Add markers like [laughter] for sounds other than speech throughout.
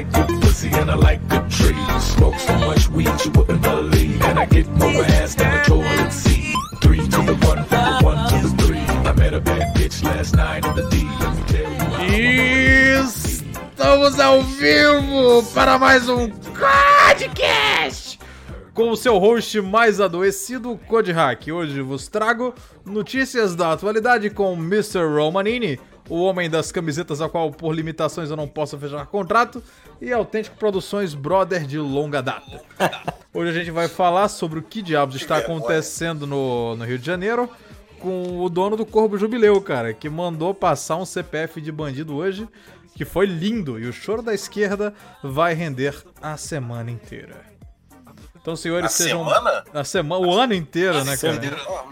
like good pussy and I like trees. Smoke so much weed you wouldn't believe. And I get more ass than a toilet seat. Three to the one, from the one to the three. I met a bad bitch last night in the D. Let me tell you. Estamos ao vivo para mais um podcast com o seu host mais adoecido, Code Hack. Hoje vos trago notícias da atualidade com Mr. Romanini, o homem das camisetas a qual por limitações eu não posso fechar contrato, e Autêntico Produções Brother de longa data. [laughs] Hoje a gente vai falar sobre o que diabos está acontecendo no, no Rio de Janeiro com o dono do Corvo Jubileu, cara, que mandou passar um CPF de bandido hoje, que foi lindo, e o choro da esquerda vai render a semana inteira. Então, senhores, A sejam. semana? A semana, o ano inteiro, né, cara?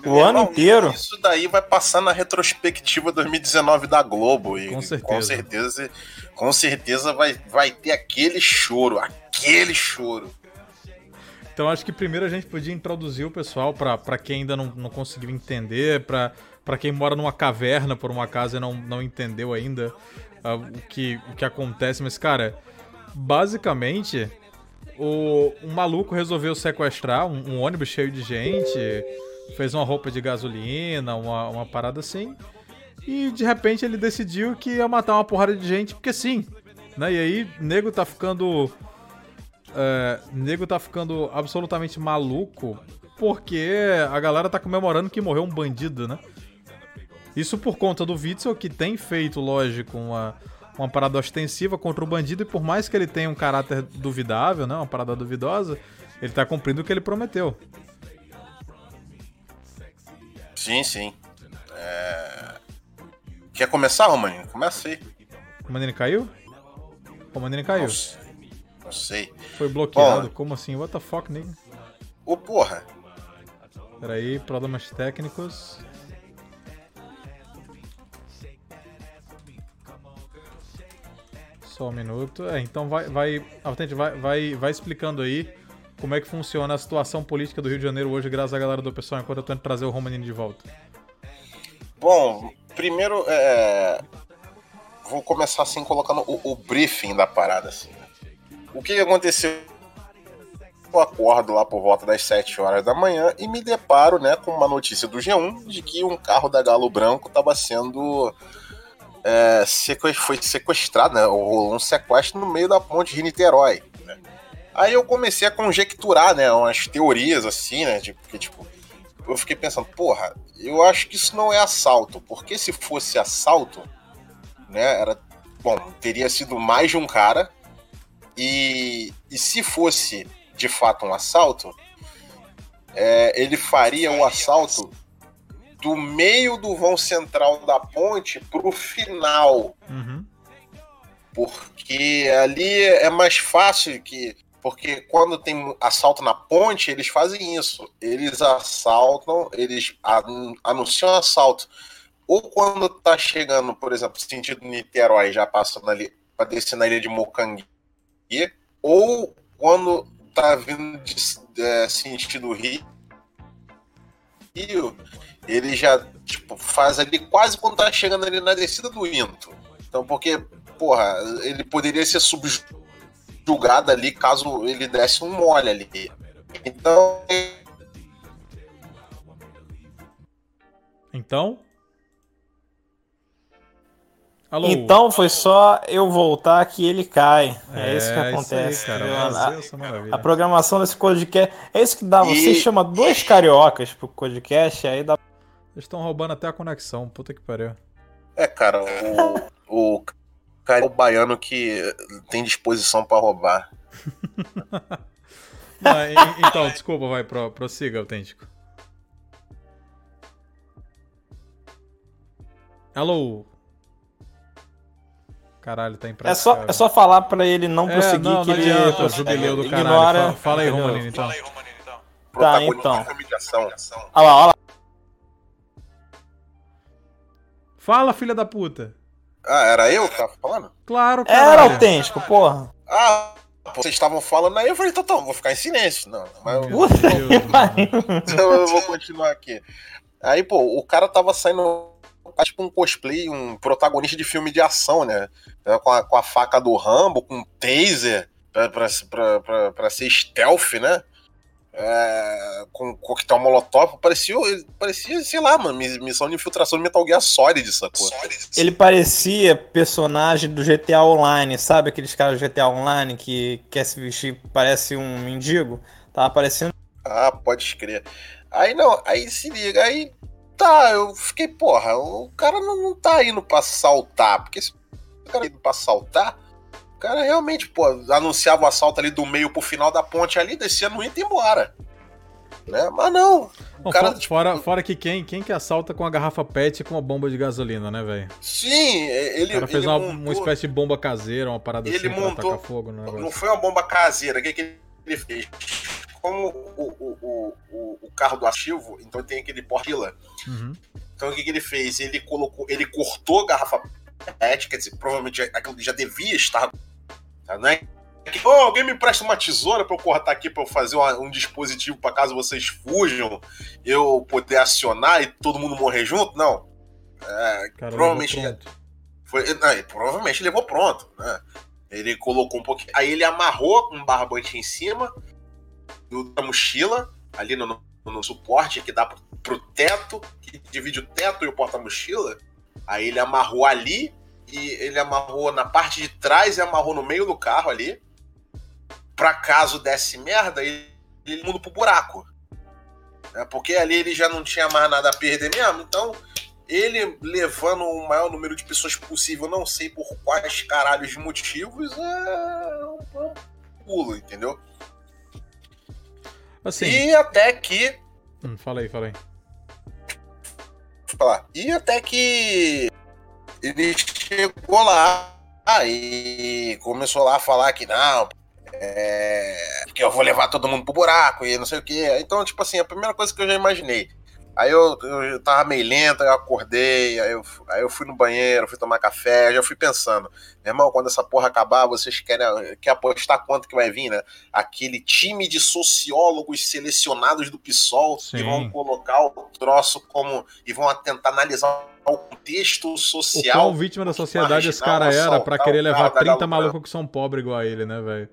Meu ano irmão, inteiro? Isso daí vai passar na retrospectiva 2019 da Globo. E Com certeza. Com certeza, com certeza vai, vai ter aquele choro, aquele choro. Então acho que primeiro a gente podia introduzir o pessoal pra pra quem ainda não, não conseguiu entender, pra pra quem mora numa caverna por uma casa e não, não entendeu ainda ah, o, que, o que acontece. Mas, cara, basicamente, o, um maluco resolveu sequestrar um, um ônibus cheio de gente, fez uma roupa de gasolina, uma, uma parada assim. E de repente ele decidiu que ia matar uma porrada de gente, porque sim. Né? E aí, nego tá ficando é, nego tá ficando absolutamente maluco porque a galera tá comemorando que morreu um bandido, né? Isso por conta do Witzel, que tem feito, lógico, uma, uma parada ostensiva contra o bandido, e por mais que ele tenha um caráter duvidável, né? Uma parada duvidosa, ele tá cumprindo o que ele prometeu. Sim, sim. É... Quer começar, Romaninho? Começa aí. O Manini caiu? O Manini caiu. Não sei. Não sei. Foi bloqueado. Bom. Como assim? What the fuck, nigga? Ô, porra. Peraí, problemas técnicos. Só um minuto. É, então vai, vai, Autente, vai, vai, vai explicando aí como é que funciona a situação política do Rio de Janeiro hoje, graças à galera do pessoal, enquanto eu tento trazer o Romanini de volta. Bom, primeiro, é... vou começar assim colocando o, o briefing da parada. Assim, né? O que que aconteceu? Eu acordo lá por volta das 7 horas da manhã e me deparo né, com uma notícia do G1 de que um carro da Galo Branco estava sendo. É, foi sequestrado, né? Rolou um sequestro no meio da ponte de Niterói. né? Aí eu comecei a conjecturar, né? Umas teorias assim, né? Tipo, que, tipo, eu fiquei pensando, porra, eu acho que isso não é assalto, porque se fosse assalto, né, era, bom, teria sido mais de um cara, e, e se fosse de fato um assalto, é, ele faria o assalto do meio do vão central da ponte pro final, Uhum. porque ali é mais fácil que. Porque quando tem assalto na ponte, eles fazem isso. Eles assaltam, eles anu- anunciam assalto. Ou quando tá chegando, por exemplo, sentido Niterói, já passando ali para descer na ilha de Mocangue, ou quando tá vindo de é, sentido Rio, Rio, ele já tipo, faz ali quase quando tá chegando ali na descida do Into. Então, porque, porra, ele poderia ser subjugado ali caso ele desse um mole ali. Então, Então. Alô? Então foi só eu voltar que ele cai. É, isso que aí, acontece. cara. entendeu? Mas a, a programação desse podcast. É isso que dá. Você E- chama dois cariocas pro podcast, aí dá. Eles estão roubando até a conexão. Puta que pariu. é, cara, o, o cara é o baiano que tem disposição pra roubar. [laughs] Não, então, desculpa, vai, pro, prossiga, autêntico. Alô? Caralho, tá É impraticável. só, é só falar pra ele não É, prosseguir não, que não ele adianta, ele jubileu do caralho. ignora. Fala, fala aí? Romanino, então. Protagonista então. da humilhação. Olha lá, olha Fala, filha da puta. Ah, era eu que tava falando? Claro, Era caralho. autêntico, porra. Ah, pô, vocês estavam falando aí, eu falei, então, então, vou ficar em silêncio. Não, mas eu, Deus. Então eu vou continuar aqui. Aí, pô, o cara tava saindo tipo um cosplay, um protagonista de filme de ação, né? É, com a, com a faca do Rambo, com um taser pra, pra, pra, pra, pra ser stealth, né? É, com coquetel molotov, parecia, parecia, sei lá, mano, missão de infiltração de Metal Gear Solid, sacou? Ele parecia personagem do GTA Online, sabe aqueles caras do GTA Online que quer se vestir, parece um mendigo? Tava parecendo. Ah, pode escrever. Aí não, aí se liga, aí tá, eu fiquei, porra, o cara não, não tá indo pra saltar, porque se o cara indo pra saltar, o cara realmente, pô, anunciava o assalto ali do meio pro final da ponte ali, descia no e embora. Né? Mas não. Bom, cara, fora, tipo... fora, fora, que quem, quem que assalta com a garrafa PET com uma bomba de gasolina, né, velho? Sim, ele. O cara fez uma, montou... uma espécie de bomba caseira, uma parada ele assim montou... pra fogo no Não foi uma bomba caseira, o que, que ele fez? Como o, o, o, o carro do ativo, então tem aquele portila. Uhum. Então o que, que ele fez? Ele colocou, ele cortou a garrafa PET, quer dizer, provavelmente aquilo já devia estar. Tá, né? Oh, alguém me presta uma tesoura para eu cortar aqui para eu fazer um, um dispositivo para caso vocês fujam, eu poder acionar e todo mundo morrer junto? Não. É, Cara, provavelmente foi, não, provavelmente levou pronto, né? Ele colocou um pouquinho, aí ele amarrou um barbante em cima da mochila ali no, no, no suporte que dá pro, pro teto, que divide o teto e o porta-mochila. Aí ele amarrou ali e ele amarrou na parte de trás e amarrou no meio do carro ali. Pra caso desse merda, ele, ele muda pro buraco. É, porque ali ele já não tinha mais nada a perder mesmo, então ele levando o maior número de pessoas possível, não sei por quais caralhos motivos, é um pulo, entendeu? Assim. E até que. Hum, fala aí, fala aí. E até que ele chegou lá e começou lá a falar que não, é, que eu vou levar todo mundo pro buraco e não sei o que. Então, tipo assim, a primeira coisa que eu já imaginei. Aí eu, eu tava meio lento, eu acordei, aí eu, aí eu fui no banheiro, fui tomar café, já fui pensando, meu irmão, quando essa porra acabar, vocês querem, querem apostar quanto que vai vir, né? Aquele time de sociólogos selecionados do PSOL Sim. que vão colocar o troço como. e vão tentar analisar o contexto O social. qual vítima da sociedade esse cara era pra assaltar querer o levar carro da 30 galera. malucos que são pobres igual a ele, né, velho?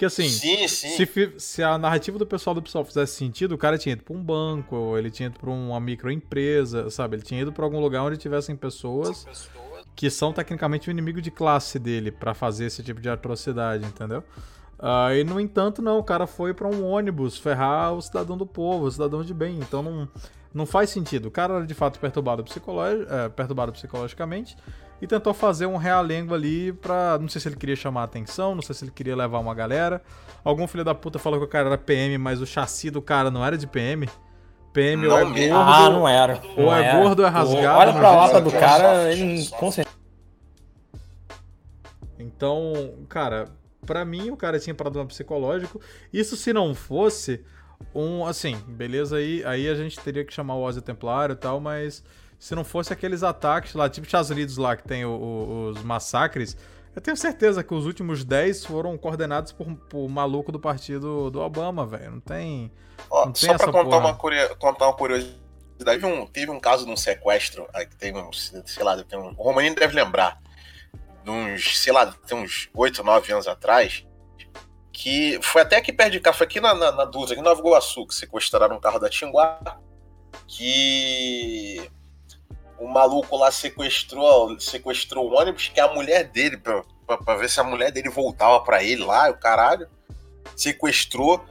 Porque assim, Sim, sim. se, se a narrativa do pessoal do PSOL fizesse sentido, o cara tinha ido pra um banco, ele tinha ido pra uma microempresa, sabe? Ele tinha ido pra algum lugar onde tivessem pessoas que são tecnicamente o inimigo de classe dele pra fazer esse tipo de atrocidade, entendeu? Ah, e no entanto, não, o cara foi pra um ônibus ferrar o cidadão do povo, o cidadão de bem. Então não, não faz sentido. O cara era de fato perturbado, psicologi é, perturbado psicologicamente e tentou fazer um realengo ali pra. Não sei se ele queria chamar a atenção, não sei se ele queria levar uma galera. Algum filho da puta falou que o cara era PM, mas o chassi do cara não era de PM. PM ou Não é mesmo. gordo, Ah, não era. ou não é era. gordo ou é rasgado. Olha pra não lata do é. cara, ele com certeza. Então, cara, pra mim o cara tinha problema psicológico. Isso se não fosse um, assim, beleza aí, aí a gente teria que chamar o Ozzy Templário e tal, mas se não fosse aqueles ataques lá, tipo Estados Unidos lá que tem o- o- os massacres, eu tenho certeza que os últimos 10 foram coordenados por, por maluco do partido do Obama, velho. Não tem Ó, Não tem só pra contar uma, curio- contar uma curiosidade, teve um, teve um caso de um sequestro, aí que tem uns, sei lá, tem um, o Romaninho deve lembrar, de uns, sei lá, tem uns 8, 9 anos atrás, que foi até aqui perto de casa, foi aqui na, na, na Dutra, aqui em Nova Iguaçu, que sequestraram um carro da Tinguá, que o maluco lá sequestrou, sequestrou o ônibus, que é a mulher dele, pra, pra, pra ver se a mulher dele voltava pra ele lá, o caralho, sequestrou,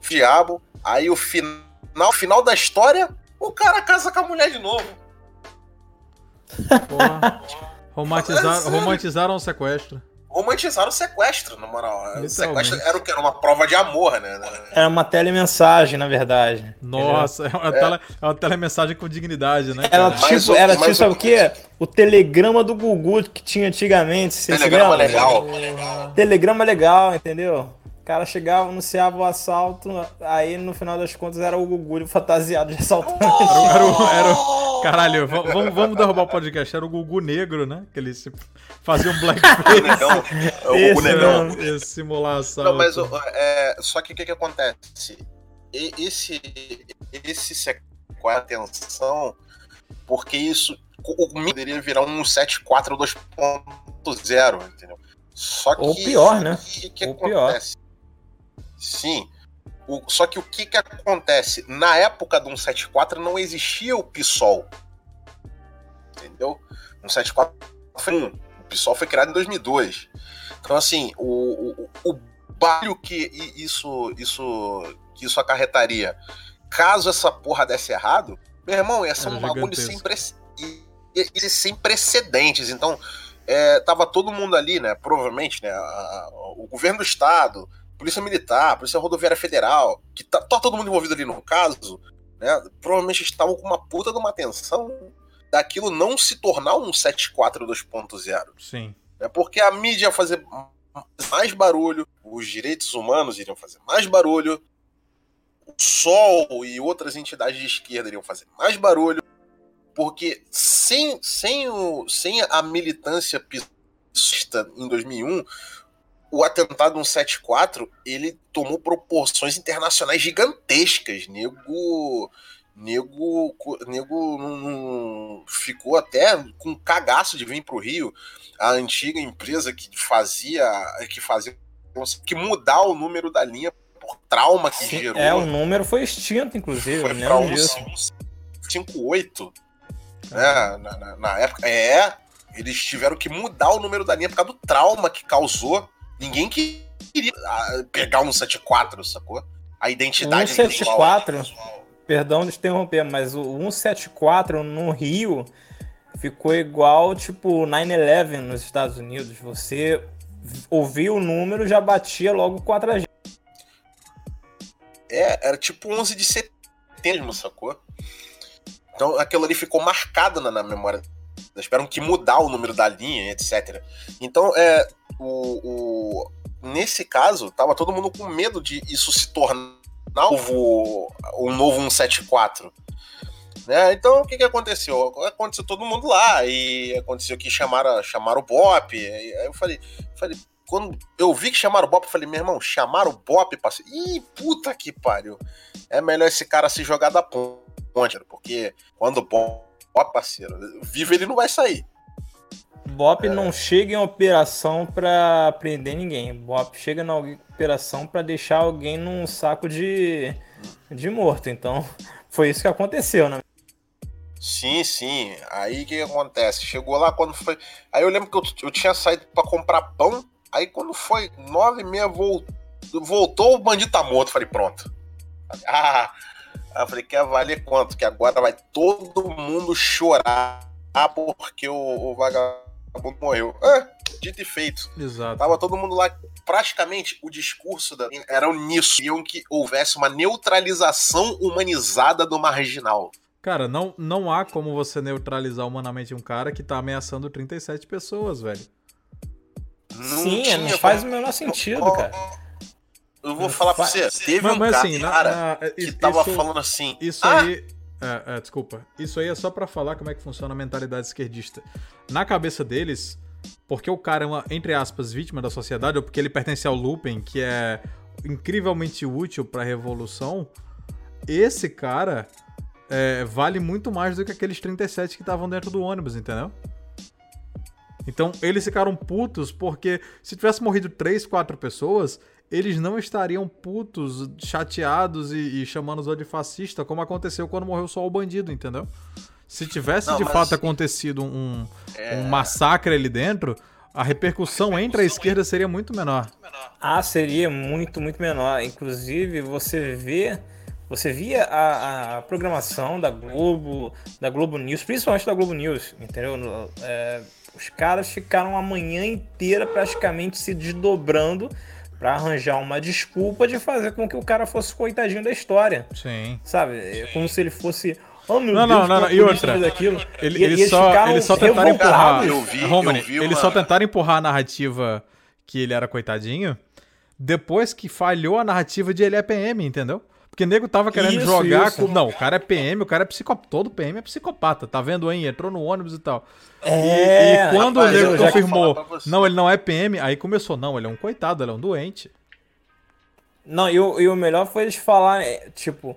diabo, aí o final, final da história, o cara casa com a mulher de novo. porra. Romantizaram o sequestro. Romantizaram o sequestro, na moral. O sequestro era o que? Era uma prova de amor, né? Era uma telemensagem, na verdade. Nossa, é uma, Tele, é uma telemensagem com dignidade, né? Era cara? Mas tipo, o- era mas tipo, o- sabe o quê? O telegrama do Gugu que tinha antigamente. Telegrama lembra? legal. Telegrama legal, entendeu? O cara chegava, anunciava o assalto, aí no final das contas era o Gugu fantasiado de assaltante. Era, o- era, era o- Caralho, va- vamos, vamos derrubar o podcast. Era o Gugu Negro, né? Que eles se- faziam O blackface. [laughs] negão. É o Esse Gugu negão. mesmo. e simular assalto. Não, mas é, só que o que, que acontece? E- Esse, esse sequestro, a atenção porque isso o poderia virar um 7.4 2.0, entendeu? Só que Ou pior, né? O que, que Ou pior. acontece? Sim. O- só que o que, que acontece? Na época do 174 não existia o PSOL. Entendeu? O 174 foi um. O PSOL foi criado em 2002. Então, assim, o, o, o barulho que isso, isso, que isso acarretaria, caso essa porra desse errado, meu irmão, ia ser Era um bagulho sem, i- sem precedentes. Então, é, tava todo mundo ali, né? Provavelmente, né? a- a- o governo do estado, polícia militar, polícia rodoviária federal, que tá, tá todo mundo envolvido ali no caso, né? Provavelmente estavam com uma puta de uma atenção daquilo não se tornar um 74 2.0 Sim. né? Porque a mídia ia fazer mais barulho, os direitos humanos iriam fazer mais barulho, o Sol e outras entidades de esquerda iriam fazer mais barulho, porque sem, sem, o, sem a militância piscista em 2001, o atentado 174 ele tomou proporções internacionais gigantescas. Nego, nego, nego não- não- ficou até com cagaço de vir pro Rio a antiga empresa que fazia que fazia que mudar o número da linha por trauma que Sim, gerou. é, o número foi extinto, inclusive. foi eu pra lembro disso. 58, né? Na, na- na época. É, eles tiveram que mudar o número da linha por causa do trauma que causou. Ninguém queria ah, pegar um 74, sacou? A identidade 174? visual. Perdão de interromper, mas o 174 no Rio ficou igual, tipo, 9-11 nos Estados Unidos. Você ouvia o número já batia logo com a tragédia. É, era tipo 11 de setembro, sacou? Então aquilo ali ficou marcado na, na memória. Eles esperam que mudar o número da linha, etc. Então, é, o, o- nesse caso, tava todo mundo com medo de isso se tornar o, o novo 174. Né? Então, o que, que aconteceu? Aconteceu todo mundo lá, e aconteceu que chamaram, chamaram o Bop. Aí eu falei, falei, quando eu vi que chamaram o Bop, eu falei, meu irmão, chamaram o Bop, parceiro. Ih, puta que pariu. É melhor esse cara se jogar da ponte, porque quando o Bop, parceiro, vivo ele não vai sair. Bop não chega em operação pra prender ninguém. Bop chega na operação pra deixar alguém num saco de, de morto. Então, foi isso que aconteceu, né? Sim, sim. Aí o que, que acontece? Chegou lá quando foi. Aí eu lembro que eu, eu tinha saído pra comprar pão. Aí quando foi nove e meia, voltou, voltou o bandido tá morto. Falei, pronto. Ah, eu falei, quer valer quanto? Que agora vai todo mundo chorar porque o, o vagabundo morreu. É, dito e feito. Exato. Tava todo mundo lá. Praticamente o discurso da, era nisso. Queriam que houvesse uma neutralização humanizada do marginal. Cara, não, não há como você neutralizar humanamente um cara que tá ameaçando 37 pessoas, velho. Não Sim, tinha não faz o menor sentido, cara. Eu vou falar pra você. Teve Mas, um mas cara, assim, na- cara na- que isso- tava falando assim. Isso "Ah, aí. É, é, desculpa. Isso aí é só pra falar como é que funciona a mentalidade esquerdista. Na cabeça deles, porque o cara é uma, entre aspas, vítima da sociedade, ou porque ele pertence ao Lupin, que é incrivelmente útil pra revolução, esse cara é, vale muito mais do que aqueles 37 que estavam dentro do ônibus, entendeu? Então, eles ficaram putos porque se tivesse morrido 3, 4 pessoas, eles não estariam putos, chateados e, e chamando os de fascista, como aconteceu quando morreu só o bandido, entendeu? Se tivesse Não, de mas- fato acontecido um, É. um massacre ali dentro, a repercussão entre a esquerda seria muito menor. Ah, seria muito, muito menor. Inclusive, você vê. Você via a, a programação da Globo, da Globo News, principalmente da Globo News, entendeu? É, os caras ficaram a manhã inteira praticamente se desdobrando pra arranjar uma desculpa de fazer com que o cara fosse coitadinho da história, Sim. sabe? É como se ele fosse. Oh, meu Não, Deus, não, não, não. E outra, aquilo. Ele- E- eles só- eles só tentaram empurrar. Eu vi, Romani, eu vi eles uma- só tentaram empurrar a narrativa que ele era coitadinho depois que falhou a narrativa de ele é PM, entendeu? Porque o nego tava querendo Isso, jogar isso. com. Não, o cara é PM, o cara é psicopata. Todo PM é psicopata, tá vendo aí? Entrou no ônibus e tal. E- É, e, quando rapaz, o nego confirmou, falar não, ele não é PM, aí começou, não, ele é um coitado, ele é um doente. Não, e o, e o melhor foi eles falarem, é, tipo,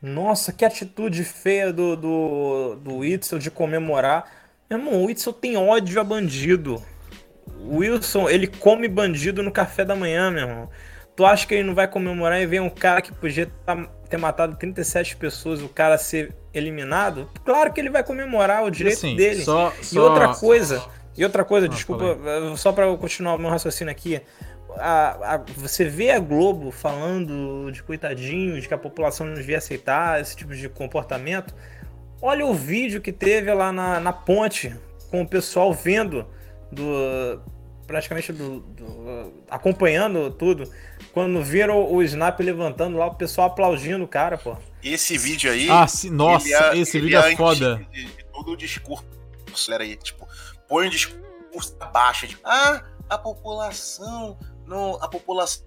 Nossa, que atitude feia do, do, do Whitson de comemorar. Meu irmão, o Whitson tem ódio a bandido. O Wilson, ele come bandido no café da manhã, meu irmão. Tu acha que ele não vai comemorar e vem um cara que podia tá, ter matado 37 pessoas, o cara ser eliminado? Claro que ele vai comemorar o direito assim, dele. Só, E só- outra coisa, e outra coisa, Ah, desculpa, só pra eu continuar o meu raciocínio aqui. A- a- você vê a Globo falando de coitadinho, de que a população não devia aceitar esse tipo de comportamento. Olha o vídeo que teve lá na, na ponte, com o pessoal vendo, do praticamente do, do- acompanhando tudo. Quando viram o Snap levantando lá, o pessoal aplaudindo o cara, pô. Esse vídeo aí. Ah, sim, nossa, é- esse vídeo é antes foda. De, de todo o discurso, galera aí, tipo, põe o discurso abaixo de ah, a população, não, a população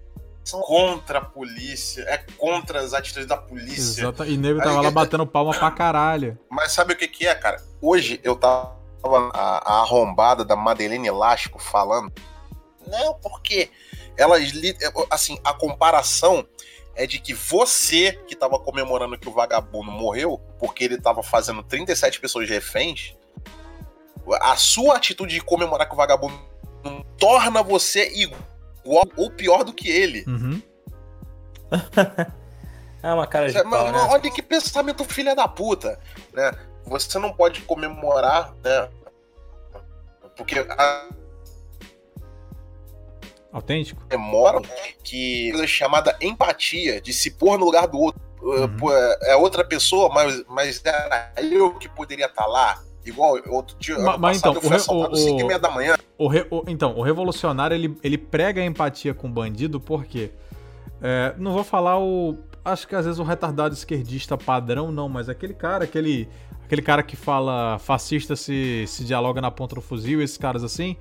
contra a polícia, é contra as atitudes da polícia. Exato. E nego tava lá batendo palma pra caralho. Mas sabe o que que é, cara? Hoje eu tava a, a arrombada da Madeleine Elástico falando, não, porque elas li- assim, a comparação é de que você que tava comemorando que o vagabundo morreu, porque ele tava fazendo 37 pessoas reféns, a sua atitude de comemorar que o vagabundo não torna você igual ou pior do que ele. Uhum. [laughs] É uma cara de Mas, pau, né? Olha que pensamento filha da puta, né? Você não pode comemorar, né? Porque a Autêntico? memória que coisa chamada empatia, de se pôr no lugar do outro. Uh, Uhum. pô, É outra pessoa, mas, mas era eu que poderia estar lá. Igual outro dia, mas passado então, eu fui o re- assaltado o- às 5 e o- meia da manhã. O então, o revolucionário ele, ele prega a empatia com o bandido porque. é, não vou falar o. Acho que às vezes o retardado esquerdista padrão, não, mas aquele cara, aquele, aquele cara que fala fascista se, se dialoga na ponta do fuzil, esses caras assim,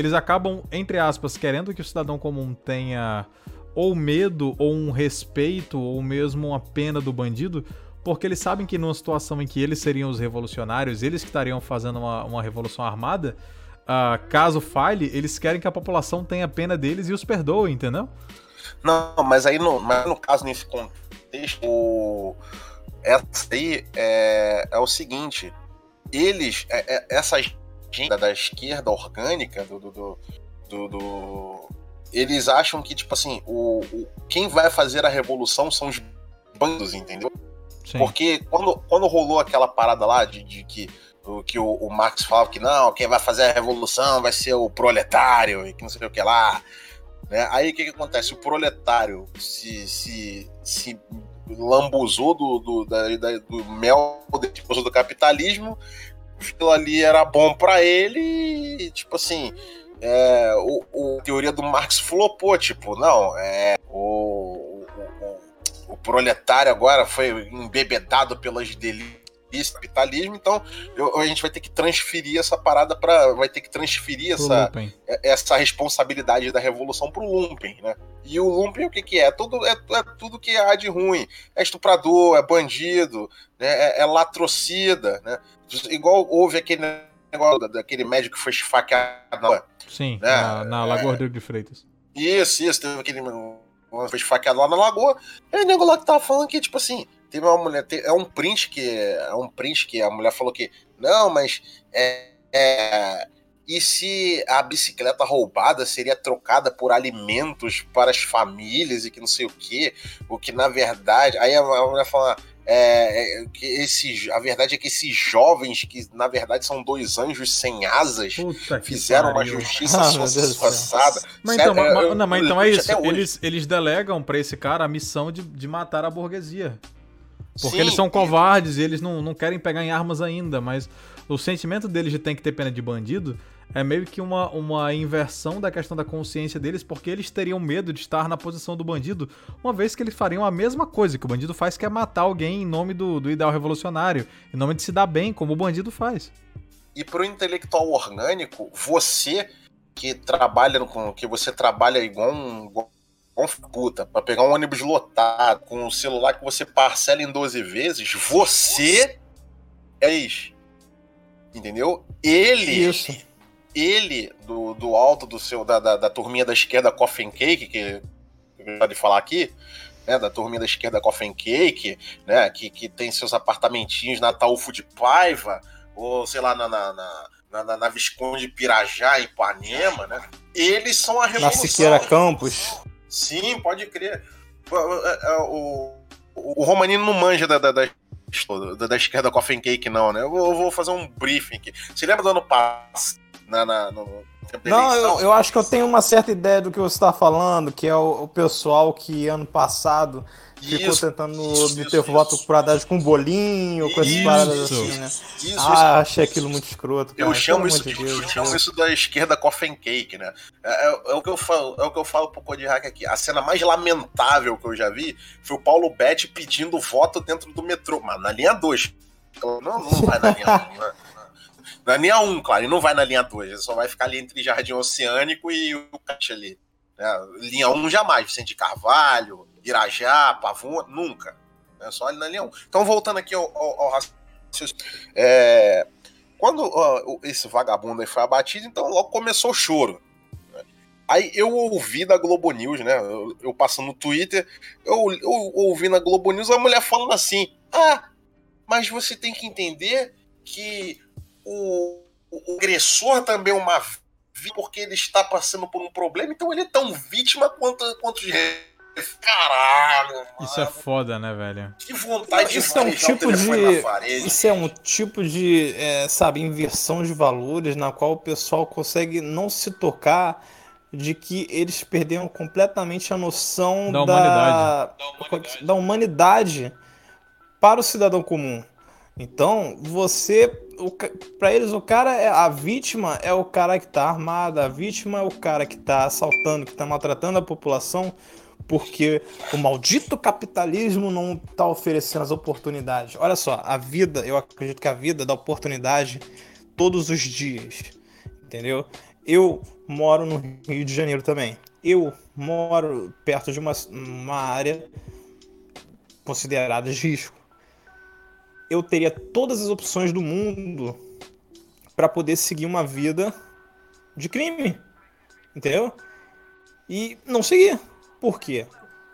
eles acabam, entre aspas, querendo que o cidadão comum tenha ou medo, ou um respeito, ou mesmo uma pena do bandido, porque eles sabem que numa situação em que eles seriam os revolucionários, eles que estariam fazendo uma, uma revolução armada, ah, caso falhe, eles querem que a população tenha pena deles e os perdoe, entendeu? Não, mas aí no, mas no caso, nesse contexto, essa aí é, é o seguinte: eles, é, é- essa gente da esquerda orgânica, do, do, do- do- do- eles acham que, tipo assim, o, o- quem vai fazer a revolução são os bandos, entendeu? Sim. Porque quando, quando rolou aquela parada lá de, de que, o, que o, o Marx falava que não, quem vai fazer a revolução vai ser o proletário e que não sei o que lá. Né? Aí o que, que acontece? O proletário se, se, se lambuzou do, do, da- da- do mel do capitalismo, aquilo ali era bom pra ele e, tipo assim, é, o, o- a teoria do Marx flopou, tipo, não, é, o, o, o- o proletário agora foi embebedado pelas delícias do capitalismo, então eu- a gente vai ter que transferir essa parada para vai ter que transferir Pro essa, Lumpen. essa responsabilidade da revolução pro Lumpen, né? E o Lumpen o que que é? Tudo, é, é tudo que há de ruim. É estuprador, é bandido, né? é, é latrocida, né? Igual houve aquele negócio da- daquele médico que foi esfaqueado na Sim, É, na, na Lagoa Rodrigo de Freitas. isso, isso, teve aquele. Foi esfaqueado lá na lagoa. E o nego lá que tava falando que, tipo assim, teve uma mulher. é um print que. É um print que a mulher falou que. Não, mas. É, é, e se a bicicleta roubada seria trocada por alimentos para as famílias e que não sei o quê? O que na verdade. Aí a mulher fala. É, é, que esses, a verdade é que esses jovens, que na verdade são dois anjos sem asas, Puta que fizeram uma justiça Ah. Mas Sério, então, eu- ma- eu- não, mas então é isso. Eles, eles delegam pra esse cara a missão de, de matar a burguesia. Porque Sim, eles são covardes e eles não, não querem pegar em armas ainda, mas o sentimento deles de tem que ter pena de bandido é meio que uma, uma inversão da questão da consciência deles, porque eles teriam medo de estar na posição do bandido, uma vez que eles fariam a mesma coisa que o bandido faz, que é matar alguém em nome do, do ideal revolucionário, em nome de se dar bem, como o bandido faz. E pro intelectual orgânico, você que trabalha com que você trabalha igual um, igual um puta, pra pegar um ônibus lotado, com um celular que você parcela em 12 vezes, você é isso. Entendeu? Ele, Isso. ele do, do alto do seu da, da, da turminha da esquerda Coffin Cake, que que eu de falar aqui, né, da turminha da esquerda Coffee Cake, né, que, que tem seus apartamentinhos na Taúfo de Paiva, ou sei lá, na, na, na, na, na Visconde Pirajá, em Ipanema, né? Eles são a revolução. Na Siqueira Campos. Sim, pode crer. O, o, o, o Romanino não manja da, da, da da, da esquerda Coffee Cake, não, né? Eu vou, eu vou, fazer um briefing aqui. Você lembra do ano passado? Na, na, no, não, eu, eu, acho que eu tenho uma certa ideia do que você está falando, que é o, o pessoal que ano passado ficou isso, tentando isso, obter isso, voto por Haddad com bolinho, com essas paradas assim, né? Isso, ah, achei aquilo muito escroto. Cara. Eu chamo, isso, de Deus, eu chamo isso da esquerda coffee cake, né? É, é, é, o que eu falo, é o que eu falo pro Code Hack aqui. A cena mais lamentável que eu já vi foi o Paulo Betti pedindo voto dentro do metrô, mas na linha 2. Não, não vai na linha 1, [laughs] né? Na linha 1, claro, e não vai na linha 2, ele só vai ficar ali entre Jardim Oceânico e o Caixa ali. Né? Linha 1 jamais, Vicente Carvalho, Irajá, Pavão, nunca. É só ali na linha 1. Então, voltando aqui ao, ao, ao raciocínio. É, quando ó, esse vagabundo aí foi abatido, então logo começou o choro. Né? Aí eu ouvi da Globo News, né? Eu, eu passando no Twitter, eu, eu, ouvi na Globo News a mulher falando assim: Ah, mas você tem que entender que o, o agressor também é uma vítima porque ele está passando por um problema, então ele é tão vítima quanto, quanto de Caralho, mano. Isso é foda, né, velho? Que vontade de isso é um tipo de Isso é um tipo de, é, sabe, inversão de valores na qual o pessoal consegue não se tocar de que eles perderam completamente a noção da, da humanidade, da humanidade. Da humanidade para o cidadão comum. Então, você, para eles, o cara é a vítima é o cara que está armado, a vítima é o cara que está assaltando, que está maltratando a população, porque o maldito capitalismo não está oferecendo as oportunidades. Olha só, a vida, eu acredito que a vida dá oportunidade todos os dias, entendeu? Eu moro no Rio de Janeiro também. Eu moro perto de uma, uma área considerada de risco eu teria todas as opções do mundo para poder seguir uma vida de crime. Entendeu? E não seguir. Por quê?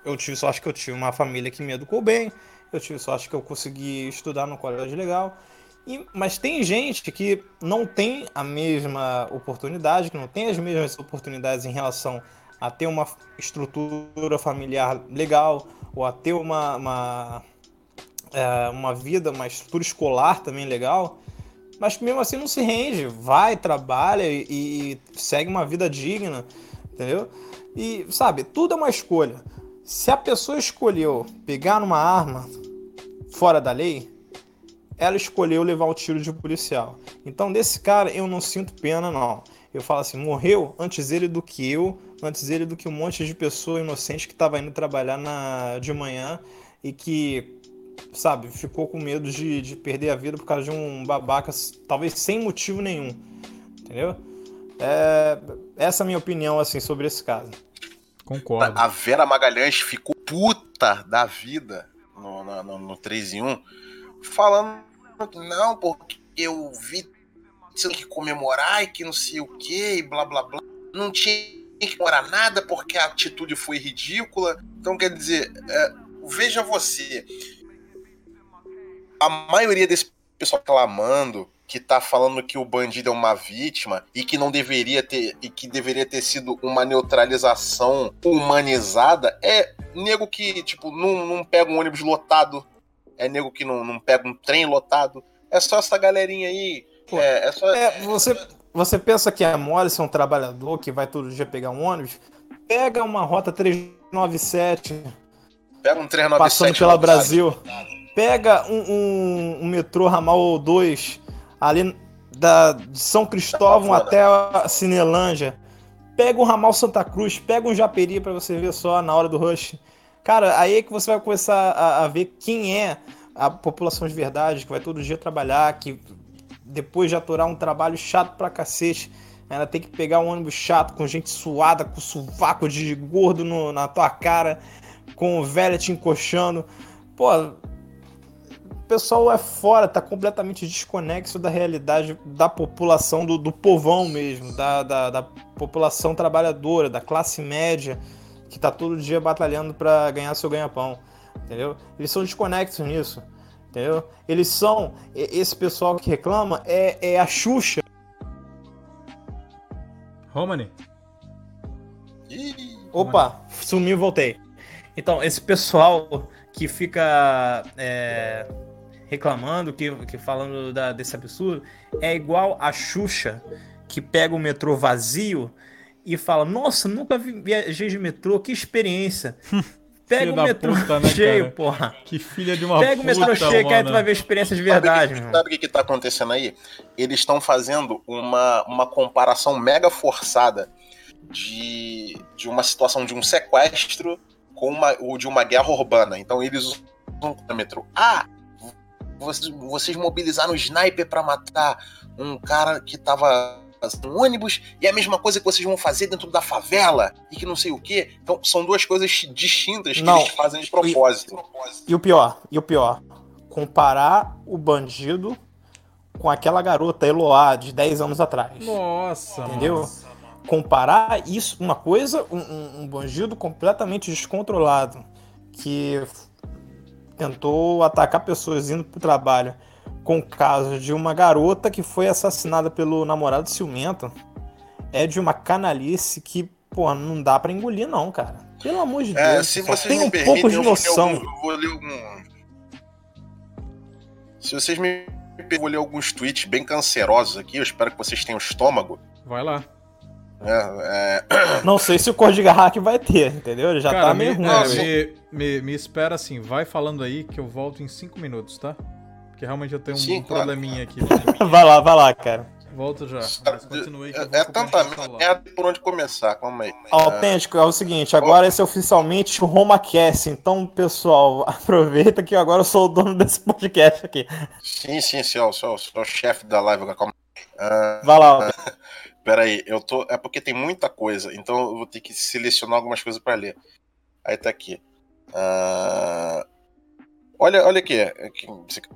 Eu tive sorte que eu tive uma família que me educou bem. Eu tive sorte que eu consegui estudar no colégio legal. E, mas tem gente que não tem a mesma oportunidade, que não tem as mesmas oportunidades em relação a ter uma estrutura familiar legal, ou a ter uma, uma é, uma vida, uma estrutura escolar também legal, mas mesmo assim não se rende, vai, trabalha e, e segue uma vida digna, entendeu? E sabe, tudo é uma escolha. Se a pessoa escolheu pegar numa arma fora da lei, ela escolheu levar o tiro de policial. Então, desse cara eu não sinto pena, não. Eu falo assim, morreu antes ele do que eu, antes ele do que um monte de pessoa inocente que estava indo trabalhar na, de manhã e que sabe, ficou com medo de, de perder a vida por causa de um babaca, talvez sem motivo nenhum. Entendeu? É, essa é a minha opinião, assim, sobre esse caso. Concordo. A Vera Magalhães ficou puta da vida no, no, no 3 em 1, falando não, porque eu vi tinha que comemorar e que não sei o que, e blá blá blá. Não tinha que comemorar nada porque a atitude foi ridícula. Então, quer dizer, é, veja você, a maioria desse pessoal clamando que tá falando que o bandido é uma vítima e que não deveria ter e que deveria ter sido uma neutralização humanizada é nego que tipo não, não pega um ônibus lotado é nego que não, não pega um trem lotado. É só essa galerinha aí é, é só é, você você pensa que a mole é um trabalhador que vai todo dia pegar um ônibus? Pega uma rota 397 pega um 397 passando pela Brasil pega um, um, um metrô ramal 2 ali da, de São Cristóvão até a Cinelândia. Pega um ramal Santa Cruz, pega um Japeri para você ver só na hora do rush. Cara, aí é que você vai começar a, a, ver quem é a população de verdade, que vai todo dia trabalhar, que depois de aturar um trabalho chato pra cacete, ela tem que pegar um ônibus chato, com gente suada, com sovaco de gordo no, na tua cara, com o velho te encoxando. Pô, pessoal é fora, tá completamente desconexo da realidade da população, do, do povão mesmo, da, da, da, população trabalhadora, da classe média, que tá todo dia batalhando para ganhar seu ganha-pão, entendeu? Eles são desconexos nisso, entendeu? Eles são, esse pessoal que reclama é, é a Xuxa. Romani? Opa, sumiu e voltei. Então, esse pessoal que fica é, reclamando, que, que falando da, desse absurdo, é igual a Xuxa que pega o metrô vazio e fala: Nossa, nunca viajei de metrô, que experiência. [laughs] Pega o metrô puta, né, cheio, cara? porra. Que filha de uma Pega puta, o metrô cheio, que aí tu vai ver a experiência de verdade. Sabe, sabe o que, que tá acontecendo aí? Eles estão fazendo uma, uma comparação mega forçada de, de uma situação de um sequestro com uma, ou de uma guerra urbana. Então eles usam o metrô. Ah, vocês, vocês mobilizaram um sniper para matar um cara que tava no ônibus e é a mesma coisa que vocês vão fazer dentro da favela e que não sei o que. Então são duas coisas distintas que não, eles fazem de propósito. E, e, o pior, e o pior, comparar o bandido com aquela garota Eloá de 10 anos atrás. Nossa, entendeu? Nossa. Comparar isso, uma coisa, um, um bandido completamente descontrolado que tentou atacar pessoas indo pro trabalho com o caso de uma garota que foi assassinada pelo namorado ciumento é de uma canalice que, pô, não dá para engolir, não, cara. Pelo amor de é, Deus. Se vocês tem um pouco de noção. Eu vou, ler algum. Se vocês me eu vou ler alguns tweets bem cancerosos aqui, eu espero que vocês tenham estômago. Vai lá. É, é... Não sei se o código hack vai ter, entendeu? Ele já Cara, tá meio me, ruim. Me, me, me, espera assim, vai falando aí que eu volto em 5 minutos, tá? Porque realmente eu tenho um Sim, probleminha aqui. [laughs] vai lá, vai lá, cara. Volto já. Mas continue é, é tanta merda por onde começar, calma aí. Autêntico, é o seguinte, agora esse é oficialmente o RomaCast, então, pessoal, [laughs] aproveita que agora eu sou o dono desse podcast aqui. Sim, sim, sou, sou, sou o chefe da live, calma uh, Vai lá. Uh, [laughs] peraí, eu tô... É porque tem muita coisa, então eu vou ter que selecionar algumas coisas pra ler. Aí tá aqui. Uh... Olha, olha aqui,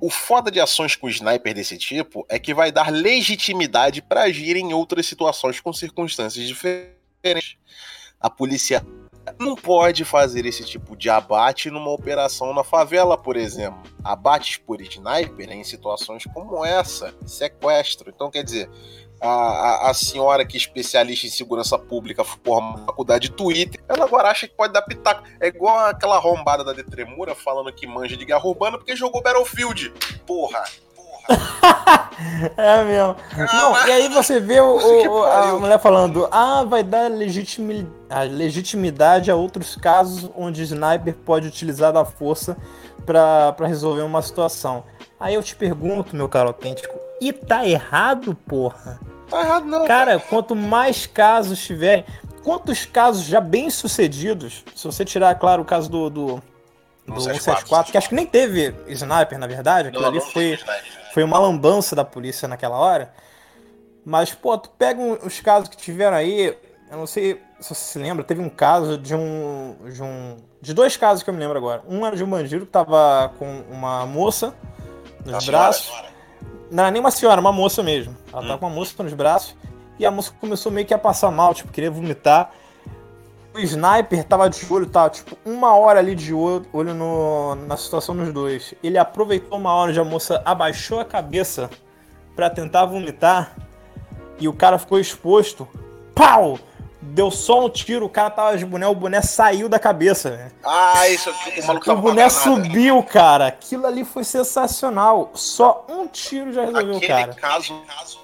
o foda de ações com sniper desse tipo é que vai dar legitimidade para agir em outras situações com circunstâncias diferentes. A polícia não pode fazer esse tipo de abate numa operação na favela, por exemplo. Abates por sniper em situações como essa, sequestro. Então, quer dizer, a, a, a, senhora que é especialista em segurança pública forma faculdade de Twitter, ela agora acha que pode dar pitaco. É igual aquela arrombada da Detremura falando que manja de guerra urbana porque jogou Battlefield. Porra. [laughs] é mesmo. Não, e aí você vê o, o, a mulher falando: ah, vai dar legitimi legitimidade a outros casos onde o sniper pode utilizar da força para resolver uma situação. Aí eu te pergunto, meu caro autêntico, e tá errado, porra? Tá errado não. Cara, quanto mais casos tiver, quantos casos já bem sucedidos, se você tirar, claro, o caso do, do, do 174, que acho que nem teve sniper, na verdade, aquilo não, ali não foi, foi uma lambança da polícia naquela hora. Mas, pô, tu pega os casos que tiveram aí, eu não sei se você se lembra, teve um caso de um. De, um, de dois casos que eu me lembro agora. Um era de um bandido que tava com uma moça nos braços. Não era nem uma senhora, uma moça mesmo. Ela hum. tava com uma moça nos braços. E a moça começou meio que a passar mal, tipo, queria vomitar. O sniper tava de olho, tava tipo uma hora ali de olho, olho no, na situação dos dois. Ele aproveitou uma hora onde a moça abaixou a cabeça para tentar vomitar e o cara ficou exposto. Pau! Deu só um tiro, o cara tava de boné, o boné saiu da cabeça, né? Ah, isso aqui, o maluco O boné subiu, cara. Aquilo ali foi sensacional. Só um tiro já resolveu, Aquele cara. caso, caso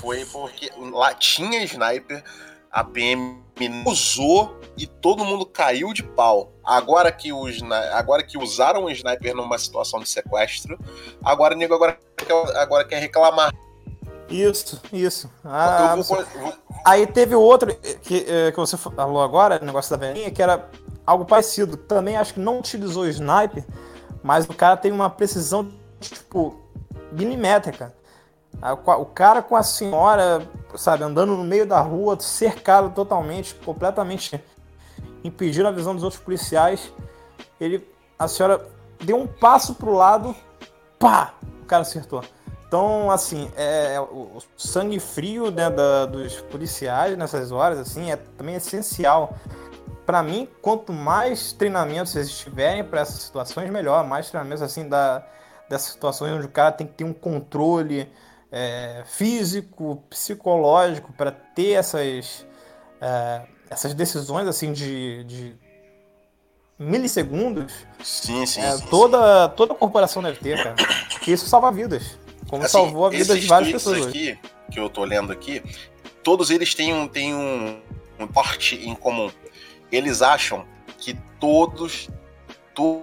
foi porque lá tinha sniper, a PM usou e todo mundo caiu de pau. Agora que, os, agora que usaram o sniper numa situação de sequestro, agora o nego agora, agora quer reclamar. Isso, isso. Ah, vou. Aí teve o outro que, eh, que você falou agora, negócio da velhinha, que era algo parecido. Também acho que não utilizou o sniper, mas o cara tem uma precisão, tipo, milimétrica. O cara com a senhora, sabe, andando no meio da rua, cercado totalmente, completamente impedindo a visão dos outros policiais. Ele, a senhora deu um passo pro lado, pá, o cara acertou. Então, assim, é, é, o sangue frio né, da, dos policiais nessas horas, assim, é também essencial. para mim, quanto mais treinamentos vocês tiverem para essas situações, melhor. Mais treinamentos assim da, dessas situações onde o cara tem que ter um controle é, físico, psicológico para ter essas, é, essas decisões assim de, de milissegundos. Sim, sim, é, sim, toda, toda corporação deve ter, cara. Porque isso salva vidas. Como Assim, salvou a vida de várias pessoas. hoje. aqui, que eu tô lendo aqui, todos eles têm um, têm um, um porte em comum. Eles acham que todos. to-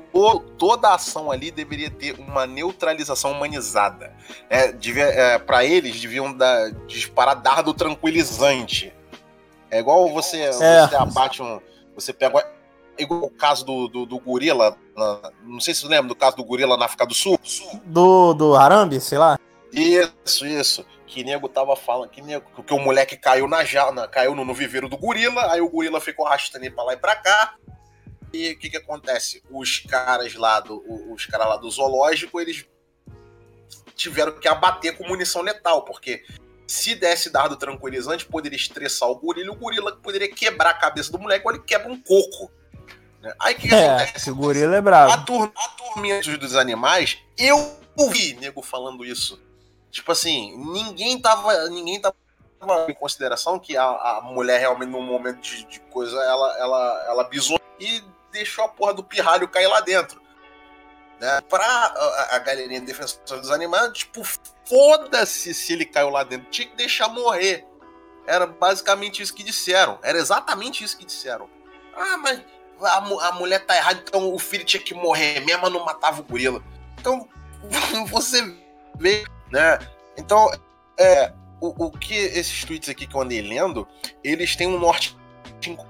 toda a ação ali deveria ter uma neutralização humanizada. É, é, para eles, deviam dar, disparar dardo tranquilizante. É igual você, É. você abate um. Você pega. Igual o caso do, do, do gorila. não sei se você lembra do caso do gorila na África do Sul. Do, do Harambe, sei lá. Isso, isso. Que nego tava falando, que, nego, que o moleque caiu na jaula, caiu no, no viveiro do gorila, aí o gorila ficou arrastando ele pra lá e pra cá. E o que que acontece? Os caras lá do, os caras lá do zoológico, eles tiveram que abater com munição letal, porque se desse dardo tranquilizante, poderia estressar o gorila, o gorila poderia quebrar a cabeça do moleque, ou ele quebra um coco. Aí o que, que É, acontece? o gorila é A, bravo. tur a Tormentos dos Animais, eu ouvi nego falando isso. Tipo assim, ninguém tava, ninguém tava em consideração que a, a mulher realmente, num momento de, de coisa, ela, ela, ela bisou e deixou a porra do pirralho cair lá dentro. Né? Pra a, a galerinha de defensora dos animais, tipo, foda-se se ele caiu lá dentro, tinha que deixar morrer. Era basicamente isso que disseram. Era exatamente isso que disseram. Ah, mas a, a mulher tá errada, então o filho tinha que morrer mesmo, não matava o gorila. Então, [laughs] você vê, né? Então, é, o, o que esses tweets aqui que eu andei lendo, eles têm um norte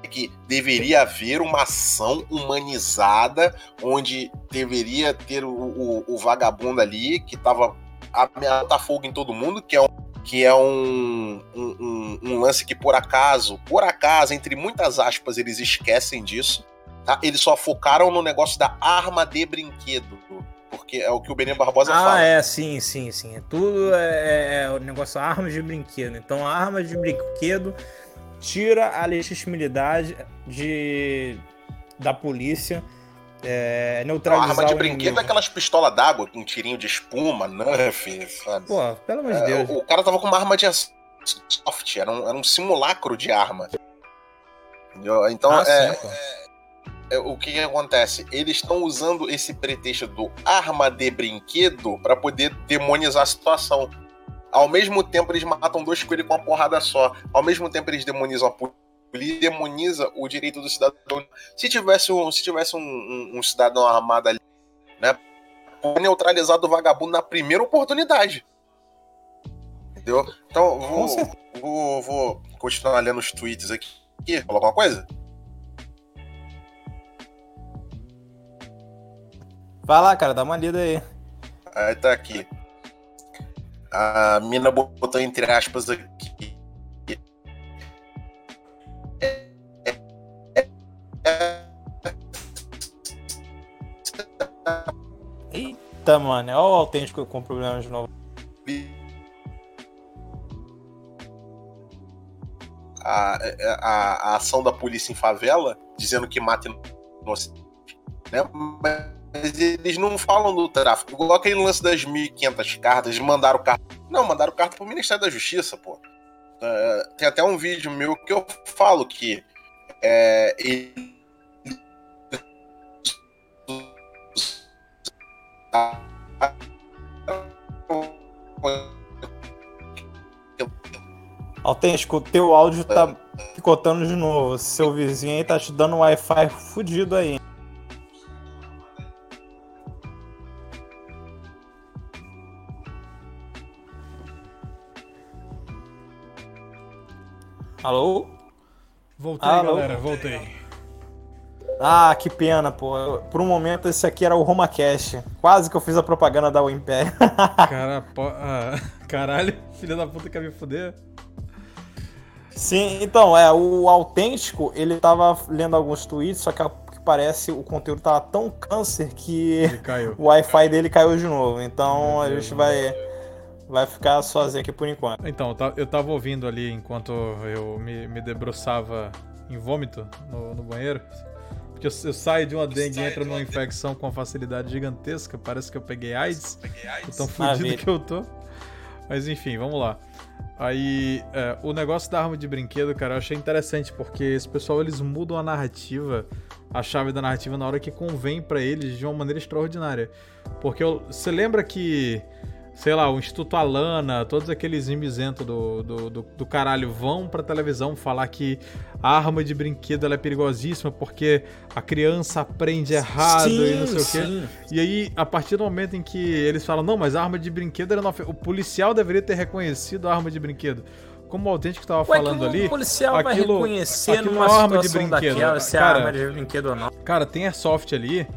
que deveria haver uma ação humanizada, onde deveria ter o, o, o vagabundo ali que tava ameaçando fogo em todo mundo, que é um, que é um, um, um- um lance que por acaso, por acaso, entre muitas aspas, eles esquecem disso. Tá? Eles só focaram no negócio da arma de brinquedo. Porque é o que o Benê Barbosa Ah, fala. é, sim, sim, sim. É tudo é, é o negócio armas de brinquedo. Então, a arma de brinquedo tira a legitimidade de, da polícia é, Não, a neutralizar arma de brinquedo inimigo. é aquelas pistolas d'água com um tirinho de espuma, Nerf, sabe? Pô, pelo amor de É, Deus. o, o cara tava com uma arma de soft, era um, era um simulacro de arma. Entendeu? Então, Ah, é, sim, é, o que, que acontece? Eles estão usando esse pretexto do arma de brinquedo para poder demonizar a situação. Ao mesmo tempo, eles matam dois coelhos com uma porrada só. Ao mesmo tempo, eles demonizam a polícia, demoniza o direito do cidadão. Se tivesse um, se tivesse um, um- um cidadão armado ali, né, foi neutralizado o vagabundo na primeira oportunidade. Entendeu? Então, vou, vou, vou continuar lendo os tweets aqui. Aqui, Falou alguma coisa? Vai lá, cara, dá uma lida aí. Aí tá aqui. A mina botou entre aspas aqui. Eita, mano, olha o autêntico com problemas de novo. A, a, a ação da polícia em favela, dizendo que mata inocente. Né? Mas eles não falam do tráfico. Igual aquele lance das 1.500 cartas, mandaram carta. Não, mandaram carta pro Ministério da Justiça, pô. É, tem até um vídeo meu que eu falo que é, ele- Autêntico, teu áudio tá picotando de novo. Seu vizinho aí tá te dando um Wi-Fi fudido aí. Alô? Voltei, Alô? galera, voltei. Ah, que pena, pô. Por um momento esse aqui era o RomaCast. Quase que eu fiz a propaganda da Wimpé. [laughs] Cara, po- ah, caralho, [laughs] filha da puta quer me fuder. Sim, então, é, o autêntico, ele tava lendo alguns tweets, só que que parece o conteúdo tava tão câncer que [laughs] o Wi-Fi dele caiu de novo. Então Meu a Deus, gente vai, vai ficar sozinho aqui por enquanto. Então, eu ta- eu tava ouvindo ali enquanto eu me, me debruçava em vômito no, no banheiro. Porque eu, eu saio de uma dengue e entro numa infecção com uma facilidade gigantesca. Parece que eu peguei AIDS. De tão fudido que eu tô. Mas enfim, vamos lá. Aí, é, o negócio da arma de brinquedo, cara, eu achei interessante, porque esse pessoal, eles mudam a narrativa, a chave da narrativa na hora que convém pra eles de uma maneira extraordinária. Porque eu- você lembra que, sei lá, o Instituto Alana, todos aqueles mimizentos do, do, do, do caralho vão pra televisão falar que a arma de brinquedo é perigosíssima porque a criança aprende errado e não sei o quê. sim. E aí, a partir do momento em que eles falam, não, mas a arma de brinquedo era não... O policial deveria ter reconhecido a arma de brinquedo. Como o autêntico tava Ué, falando ali. o policial vai aquilo- reconhecer aquilo numa é uma arma de brinquedo. daquela se é Cara, arma de brinquedo ou não. Cara, tem airsoft ali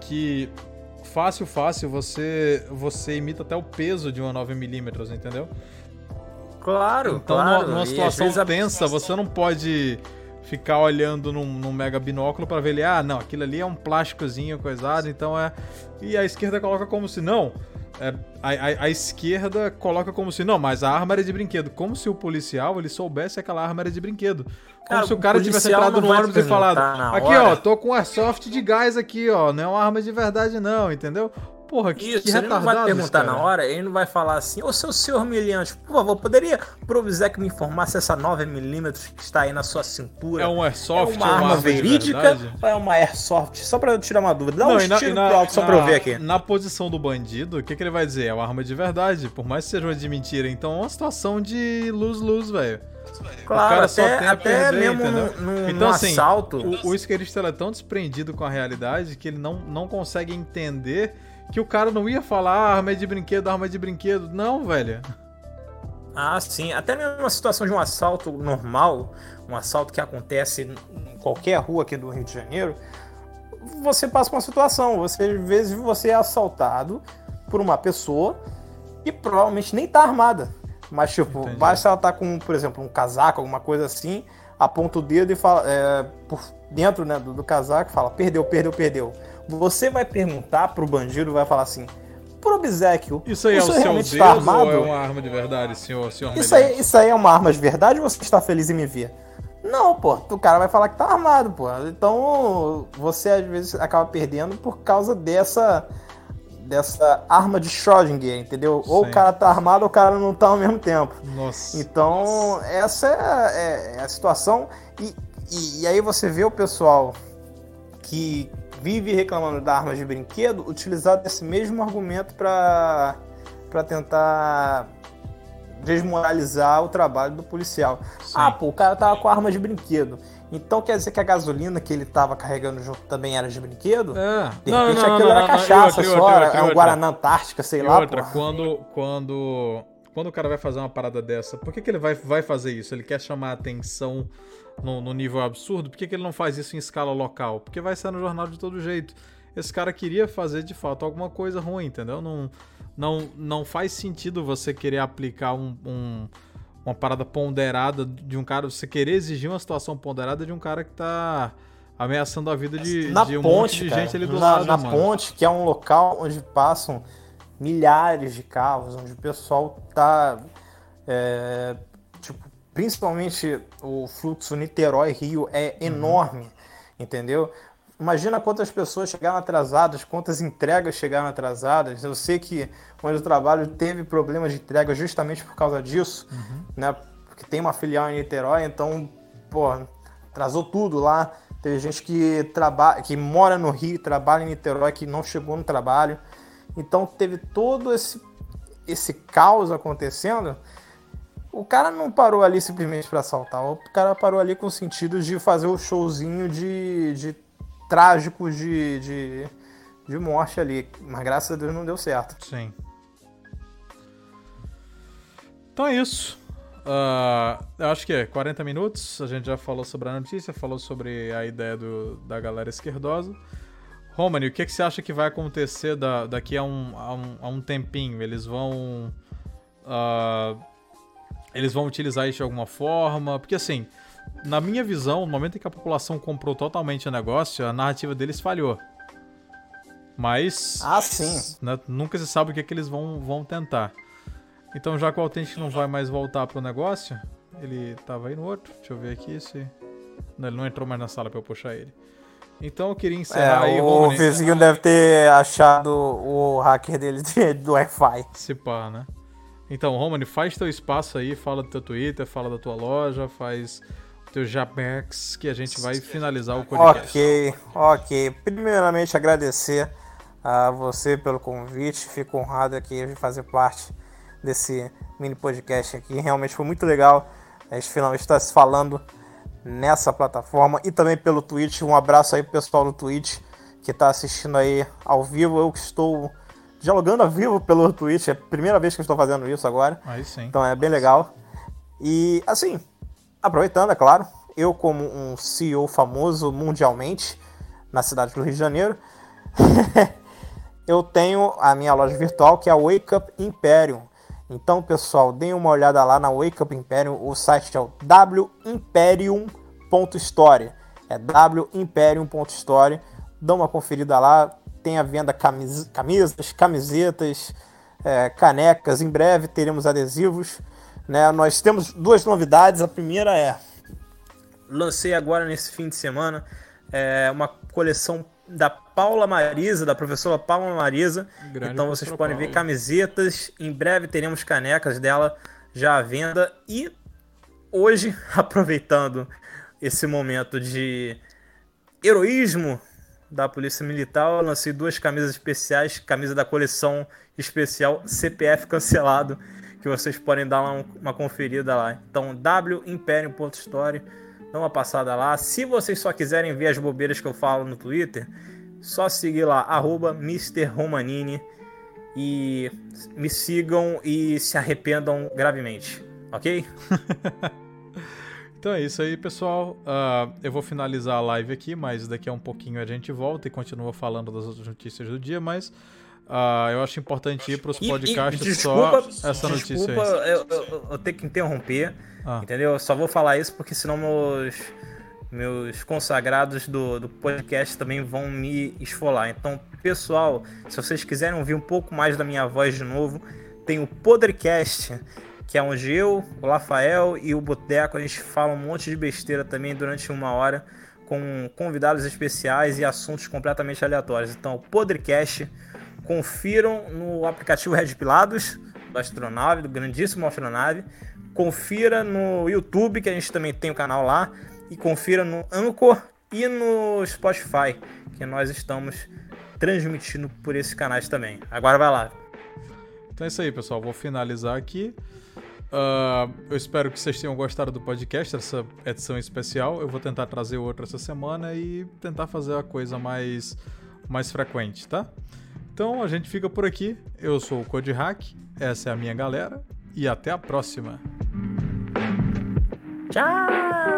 que fácil, fácil, você você imita até o peso de uma 9mm, entendeu? Claro, Então, claro. numa, numa situação vezes tensa, você não pode ficar olhando num, num mega binóculo pra ver ele, ah, não, aquilo ali é um plásticozinho coisado, então é. E a esquerda coloca como se não. É, a, a- a esquerda coloca como se não, mas a arma era de brinquedo. Como se o policial ele soubesse que aquela arma era de brinquedo. Como Cara, se o o cara tivesse policial entrado no vai ônibus e falado: na Aqui, hora. ó, tô com airsoft de gás aqui, ó. Não é uma arma de verdade, não, entendeu? Porra, que, Isso, que ele não vai perguntar cara. na hora, ele não vai falar assim, ô seu senhor humilhante, por favor, poderia provisar que me informasse essa 9mm que está aí na sua cintura? É um airsoft, É uma é uma arma arma verídica ou é uma airsoft? Só pra eu tirar uma dúvida. Dá Não, um e na- tiro e na- pro alto só pra eu ver aqui. Na posição do bandido, o que, que ele vai dizer? É uma arma de verdade, por mais que seja uma de mentira. Então é uma situação de luz-luz, velho. Claro, cara só até, tem a até perder, mesmo num, num, Então, num assim, assalto. O, o isqueirista é tão desprendido com a realidade que ele não, não consegue entender que o cara não ia falar ah, arma é de brinquedo, arma é de brinquedo. Não, velho. Ah, sim. Até mesmo uma situação de um assalto normal, um assalto que acontece em qualquer rua aqui do Rio de Janeiro, você passa por uma situação. Você, às vezes, você é assaltado por uma pessoa e provavelmente nem tá armada. Mas, tipo, Entendi. basta ela estar com, por exemplo, um casaco, alguma coisa assim, aponta o dedo e fala, é, por dentro né, do, do casaco, fala, perdeu, perdeu, perdeu. Você vai perguntar pro bandido, vai falar assim, por obsequio, Isso aí é o senhor seu realmente dedo está ou armado? é uma arma de verdade, senhor, senhor Isso aí, isso aí é uma arma de verdade ou você está feliz em me ver? Não, pô. O cara vai falar que tá armado, pô. Então você às vezes acaba perdendo por causa dessa dessa arma de Schrödinger, entendeu? Ou Sim. o cara tá armado ou o cara não tá ao mesmo tempo. Nossa. Então, essa é, é- é a situação. E, e, e aí você vê o pessoal que vive reclamando da arma de brinquedo utilizar esse mesmo argumento para tentar desmoralizar o trabalho do policial. Sim. Ah, pô, o cara tava com arma de brinquedo. Então quer dizer que a gasolina que ele tava carregando junto também era de brinquedo? É. De repente aquilo era cachaça outra, só, outra, era e é um outra. Guaraná Antártica, sei lá, outra, pô. quando, quando, quando o cara vai fazer uma parada dessa, por que, que ele vai, vai fazer isso? Ele quer chamar a atenção no, no nível absurdo? Por que, que ele não faz isso em escala local? Porque vai ser no jornal de todo jeito. Esse cara queria fazer de fato alguma coisa ruim, entendeu? Não, não, não faz sentido você querer aplicar um, um- uma parada ponderada de um cara, você querer exigir uma situação ponderada de um cara que tá ameaçando a vida de, na de um ponte, monte de cara, gente ali do na, lado, na mano. ponte, que é um local onde passam milhares de carros, onde o pessoal tá, é, tipo, principalmente o fluxo Niterói-Rio é Uhum. enorme, entendeu? Imagina quantas pessoas chegaram atrasadas, quantas entregas chegaram atrasadas. Eu sei que onde eu trabalho teve problemas de entrega justamente por causa disso, Uhum. né? Porque tem uma filial em Niterói, então, pô, atrasou tudo lá. Teve gente que trabalha, que mora no Rio, trabalha em Niterói, que não chegou no trabalho. Então teve todo esse esse caos acontecendo. O cara não parou ali simplesmente para assaltar, o cara parou ali com o sentido de fazer o showzinho de, de trágicos de, de, de morte ali. Mas graças a Deus não deu certo. Sim. Então é isso. Ah, eu acho que é 40 minutos. A gente já falou sobre a notícia, falou sobre a ideia do- da galera esquerdosa. Romani, o que, que você acha que vai acontecer da- daqui a um, a, um, a um tempinho? Eles vão. ah, eles vão utilizar isso de alguma forma? Porque assim, na minha visão, no momento em que a população comprou totalmente o negócio, a narrativa deles falhou. Mas Ah, sim. né, nunca se sabe o que, que eles vão, vão tentar. Então, já que o Authentic não vai mais voltar pro negócio, ele tava aí no outro. Deixa eu ver aqui se. Ele não entrou mais na sala pra eu puxar ele. Então eu queria encerrar É, aí, o Romani. vizinho deve ter achado o hacker dele de- do Wi-Fi. Se pá, né? Então, Romani, faz teu espaço aí, fala do teu Twitter, fala da tua loja, faz o teu Japex, que a gente vai finalizar o podcast. Ok, ok. Primeiramente agradecer a você pelo convite. Fico honrado aqui de fazer parte desse mini podcast aqui. Realmente foi muito legal. A gente finalmente está se falando nessa plataforma e também pelo Twitch. Um abraço aí pro pessoal do Twitch que está assistindo aí ao vivo. Eu que estou dialogando ao vivo pelo Twitch. É a primeira vez que eu estou fazendo isso agora. Aí sim. Então é bem legal. E assim, aproveitando, é claro, eu como um CEO famoso mundialmente na cidade do Rio de Janeiro, [laughs] eu tenho a minha loja virtual que é a Wake Up Imperium. Então, pessoal, deem uma olhada lá na Wake Up Imperium. O site é o wimperium.store. É wimperium.store. Dá uma conferida lá. Tem a venda camis camisas, camisetas, é, canecas. Em breve teremos adesivos. Né? Nós temos duas novidades. A primeira é lancei agora nesse fim de semana é, uma coleção da Paula Marisa, da professora Paula Marisa. Grande então vocês podem ver camisetas. Em breve teremos canecas dela já à venda. E hoje, [laughs] aproveitando esse momento de heroísmo da Polícia Militar, eu lancei duas camisas especiais, camisa da coleção especial CPF cancelado, que vocês podem dar uma, uma conferida lá. Então, wimperium.store, dá uma passada lá. Se vocês só quiserem ver as bobeiras que eu falo no Twitter, só seguir lá, arroba Mr. Romanini, e me sigam e se arrependam gravemente, ok? [laughs] Então é isso aí, pessoal. Ah, eu vou finalizar a live aqui, mas daqui a um pouquinho a gente volta e continua falando das outras notícias do dia, mas ah, eu acho importante ir para os E- e podcasts só essa notícia desculpa, aí. eu, eu- eu tenho que interromper, Ah. entendeu? Eu só vou falar isso porque senão meus, meus consagrados do, do podcast também vão me esfolar. Então, pessoal, se vocês quiserem ouvir um pouco mais da minha voz de novo, tem o Podrecast, que é onde eu, o Rafael e o Boteco, a gente fala um monte de besteira também durante uma hora, com convidados especiais e assuntos completamente aleatórios. Então, o Podrecast, confiram no aplicativo Red Pilados, do Astronave, do grandíssimo Astronave. Confira no YouTube, que a gente também tem o canal lá. E confira no Anchor e no Spotify, que nós estamos transmitindo por esses canais também. Agora vai lá. Então é isso aí, pessoal. Vou finalizar aqui. Ah, eu espero que vocês tenham gostado do podcast, essa edição especial. Eu vou tentar trazer outra essa semana e tentar fazer a coisa mais, mais frequente, tá? Então a gente fica por aqui. Eu sou o Code Hack, essa é a minha galera e até a próxima. Tchau!